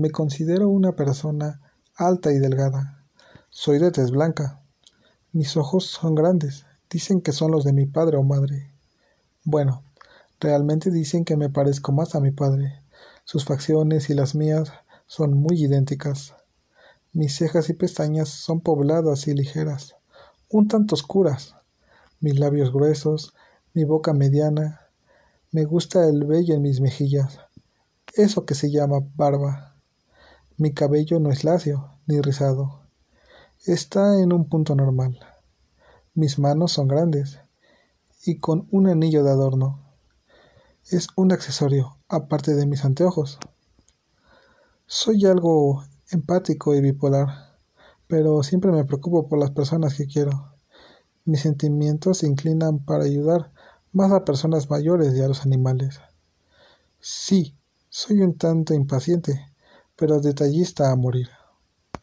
Me considero una persona alta y delgada. Soy de tez blanca. Mis ojos son grandes. Dicen que son los de mi padre o madre. Bueno, realmente dicen que me parezco más a mi padre. Sus facciones y las mías son muy idénticas. Mis cejas y pestañas son pobladas y ligeras, un tanto oscuras. Mis labios gruesos, mi boca mediana. Me gusta el vello en mis mejillas, eso que se llama barba. Mi cabello no es lacio ni rizado. Está en un punto normal. Mis manos son grandes y con un anillo de adorno. Es un accesorio, aparte de mis anteojos. Soy algo empático y bipolar, pero siempre me preocupo por las personas que quiero. Mis sentimientos se inclinan para ayudar más a personas mayores y a los animales. Sí, soy un tanto impaciente, pero detallista a morir.